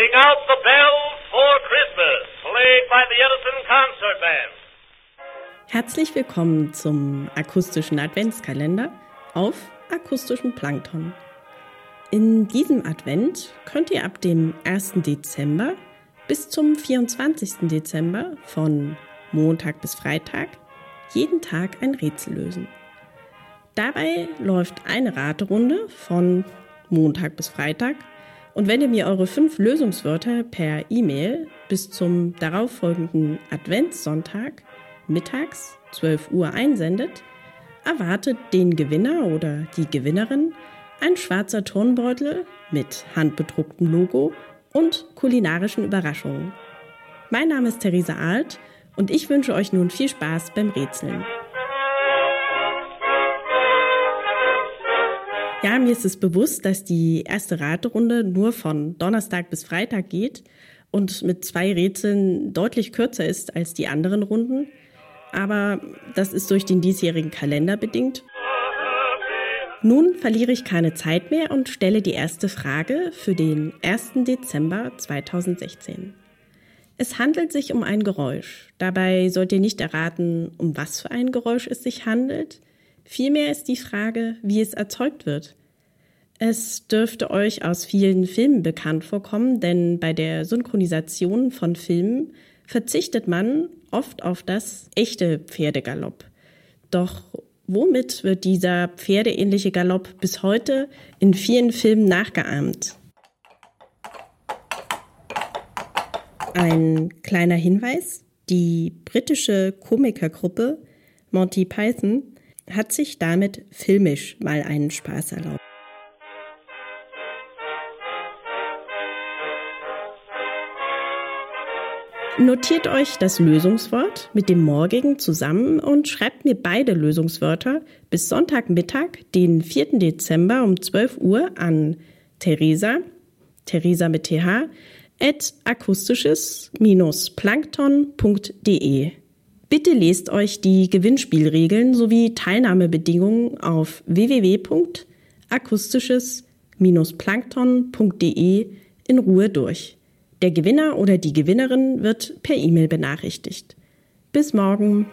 Ring out the bells for Christmas, played by the Edison Concert Band. Herzlich willkommen zum akustischen Adventskalender auf akustischem Plankton. In diesem Advent könnt ihr ab dem 1. Dezember bis zum 24. Dezember von Montag bis Freitag jeden Tag ein Rätsel lösen. Dabei läuft eine Raterunde von Montag bis Freitag und wenn ihr mir eure fünf Lösungswörter per E-Mail bis zum darauffolgenden Adventssonntag mittags 12 Uhr einsendet, erwartet den Gewinner oder die Gewinnerin ein schwarzer Turnbeutel mit handbedrucktem Logo und kulinarischen Überraschungen. Mein Name ist Theresa Alt und ich wünsche euch nun viel Spaß beim Rätseln. Ja, mir ist es bewusst, dass die erste Raterunde nur von Donnerstag bis Freitag geht und mit zwei Rätseln deutlich kürzer ist als die anderen Runden. Aber das ist durch den diesjährigen Kalender bedingt. Nun verliere ich keine Zeit mehr und stelle die erste Frage für den 1. Dezember 2016. Es handelt sich um ein Geräusch. Dabei sollt ihr nicht erraten, um was für ein Geräusch es sich handelt. Vielmehr ist die Frage, wie es erzeugt wird. Es dürfte euch aus vielen Filmen bekannt vorkommen, denn bei der Synchronisation von Filmen verzichtet man oft auf das echte Pferdegalopp. Doch womit wird dieser pferdeähnliche Galopp bis heute in vielen Filmen nachgeahmt? Ein kleiner Hinweis. Die britische Komikergruppe Monty Python hat sich damit filmisch mal einen Spaß erlaubt. Notiert euch das Lösungswort mit dem morgigen zusammen und schreibt mir beide Lösungswörter bis Sonntagmittag, den 4. Dezember um 12 Uhr an Theresa, Theresa mit th, at akustisches-plankton.de. Bitte lest euch die Gewinnspielregeln sowie Teilnahmebedingungen auf www.akustisches-plankton.de in Ruhe durch. Der Gewinner oder die Gewinnerin wird per E-Mail benachrichtigt. Bis morgen.